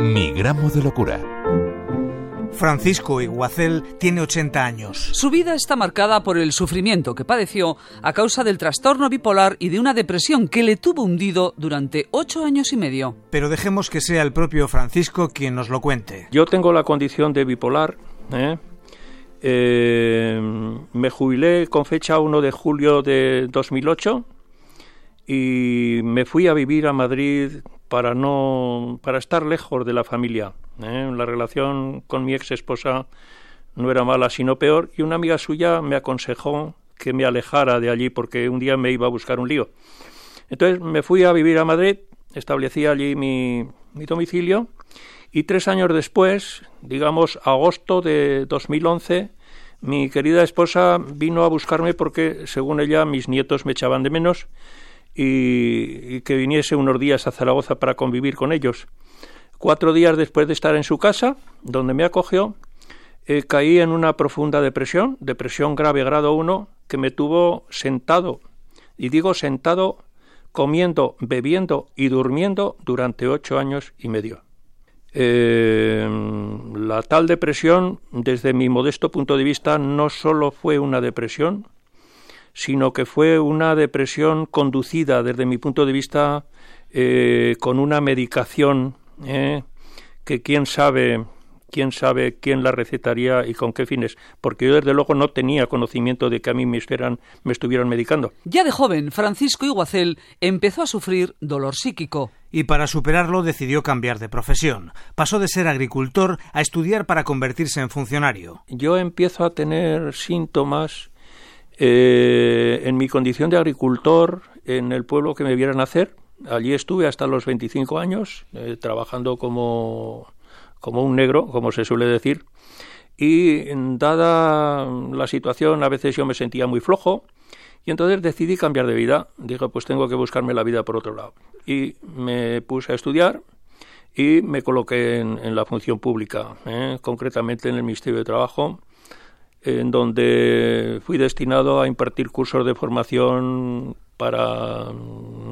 Mi gramo de locura. Francisco Iguacel tiene 80 años. Su vida está marcada por el sufrimiento que padeció a causa del trastorno bipolar y de una depresión que le tuvo hundido durante ocho años y medio. Pero dejemos que sea el propio Francisco quien nos lo cuente. Yo tengo la condición de bipolar. ¿eh? Eh, me jubilé con fecha 1 de julio de 2008 y me fui a vivir a Madrid para no para estar lejos de la familia. ¿eh? La relación con mi ex esposa no era mala, sino peor, y una amiga suya me aconsejó que me alejara de allí porque un día me iba a buscar un lío. Entonces me fui a vivir a Madrid, establecí allí mi, mi domicilio y tres años después, digamos agosto de 2011, mi querida esposa vino a buscarme porque, según ella, mis nietos me echaban de menos y, que viniese unos días a Zaragoza para convivir con ellos. Cuatro días después de estar en su casa, donde me acogió, eh, caí en una profunda depresión, depresión grave grado 1, que me tuvo sentado, y digo sentado, comiendo, bebiendo y durmiendo durante ocho años y medio. Eh, la tal depresión, desde mi modesto punto de vista, no solo fue una depresión, sino que fue una depresión conducida desde mi punto de vista eh, con una medicación eh, que quién sabe quién sabe quién la recetaría y con qué fines, porque yo desde luego no tenía conocimiento de que a mí me, me estuvieran medicando. Ya de joven, Francisco Iguacel empezó a sufrir dolor psíquico. Y para superarlo decidió cambiar de profesión. Pasó de ser agricultor a estudiar para convertirse en funcionario. Yo empiezo a tener síntomas eh, en mi condición de agricultor en el pueblo que me vieran nacer. Allí estuve hasta los 25 años, eh, trabajando como, como un negro, como se suele decir. Y dada la situación, a veces yo me sentía muy flojo. Y entonces decidí cambiar de vida. Dije, pues tengo que buscarme la vida por otro lado. Y me puse a estudiar y me coloqué en, la función pública, ¿eh? concretamente en el Ministerio de Trabajo en donde fui destinado a impartir cursos de formación para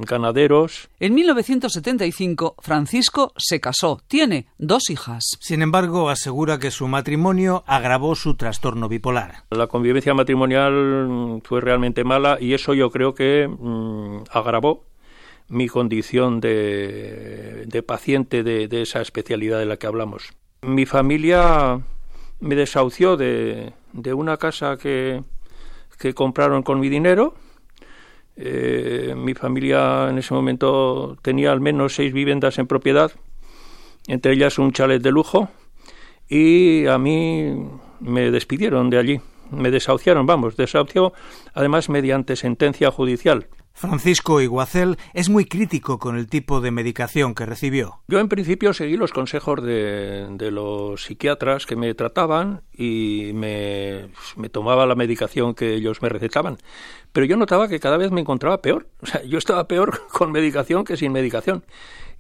ganaderos. En 1975, Francisco se casó. Tiene dos hijas. Sin embargo, asegura que su matrimonio agravó su trastorno bipolar. La convivencia matrimonial fue realmente mala y eso yo creo que mm, agravó mi condición de, paciente de, de esa especialidad de la que hablamos. Mi familia me desahució de, de una casa que, que, compraron con mi dinero. Eh, mi familia en ese momento tenía al menos seis viviendas en propiedad, entre ellas un chalet de lujo, y a mí me despidieron de allí, me desahuciaron, vamos, desahució además mediante sentencia judicial. Francisco Iguacel es muy crítico con el tipo de medicación que recibió. Yo en principio seguí los consejos de, los psiquiatras que me trataban y me, me, tomaba la medicación que ellos me recetaban. Pero yo notaba que cada vez me encontraba peor. O sea, yo estaba peor con medicación que sin medicación.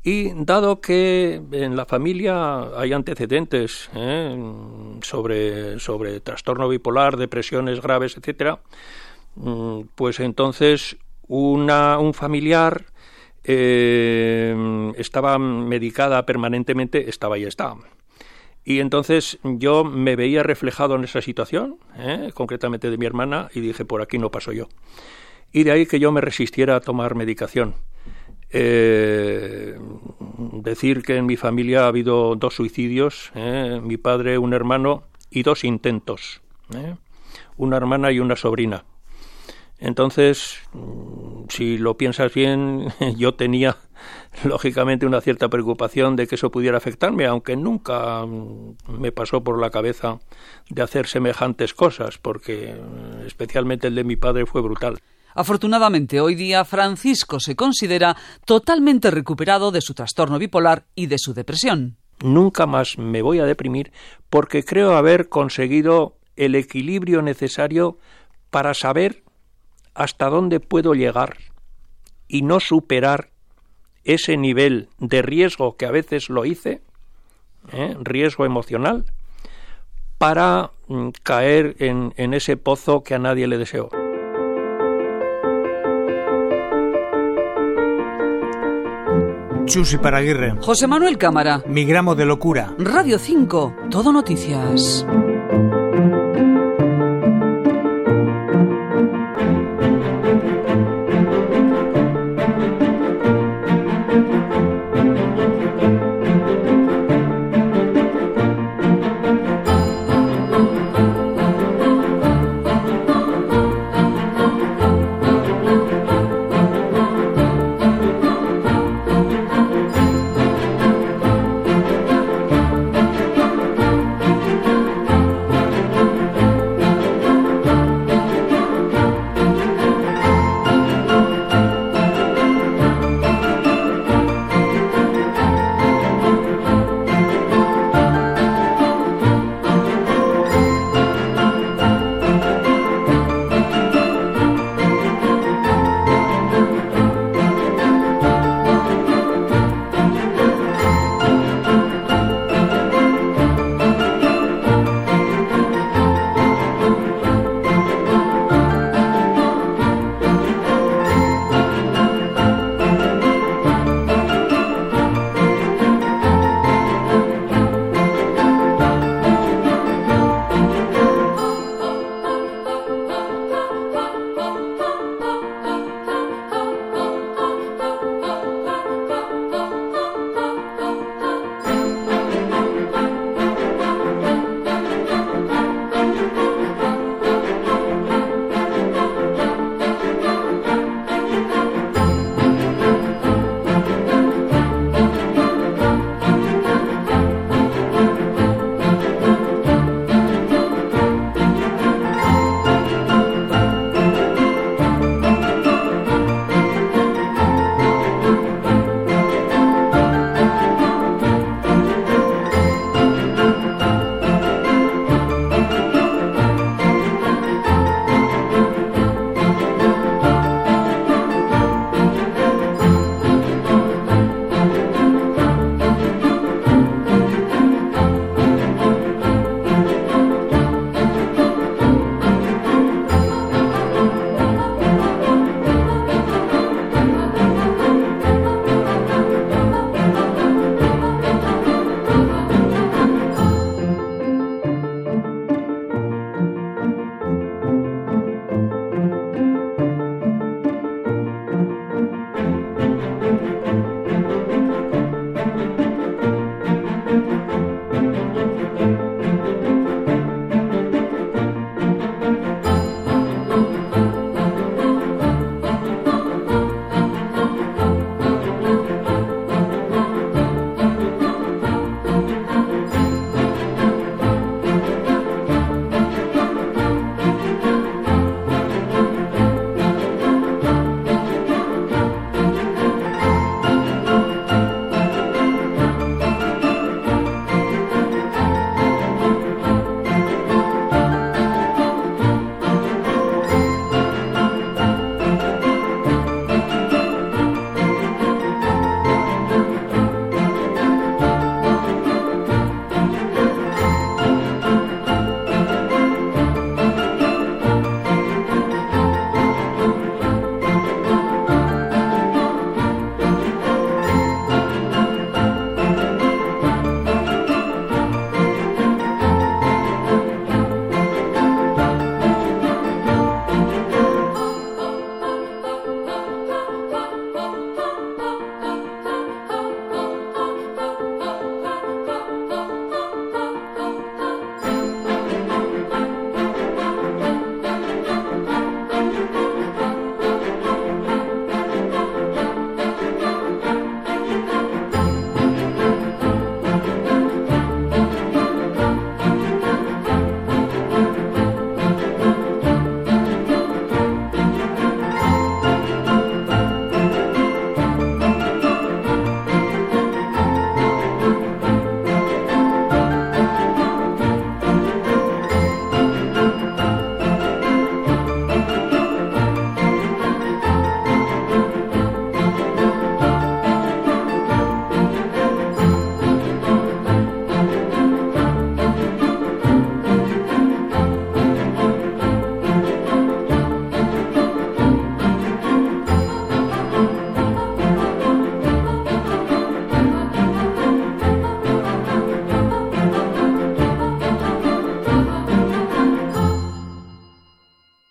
Y dado que en la familia hay antecedentes ¿eh? sobre, sobre trastorno bipolar, depresiones graves, etcétera, mm, pues entonces una, un familiar eh, estaba medicada permanentemente, estaba y estaba. Y entonces yo me veía reflejado en esa situación, ¿eh? concretamente de mi hermana, y dije, por aquí no paso yo. Y de ahí que yo me resistiera a tomar medicación. Eh, decir que en mi familia ha habido dos suicidios, mi padre, un hermano y dos intentos, una hermana y una sobrina. Entonces, mm, si lo piensas bien, yo tenía lógicamente una cierta preocupación de que eso pudiera afectarme, aunque nunca mm, me pasó por la cabeza de hacer semejantes cosas, porque mm, especialmente el de mi padre fue brutal. Afortunadamente, hoy día Francisco se considera totalmente recuperado de su trastorno bipolar y de su depresión. Nunca más me voy a deprimir porque creo haber conseguido el equilibrio necesario para saber hasta dónde puedo llegar y no superar ese nivel de riesgo que a veces lo hice, ¿eh? riesgo emocional, para mm, caer en, en ese pozo que a nadie le deseo. Chus Paraguirre. José Manuel Cámara. Mi gramo de locura. Radio 5, todo noticias.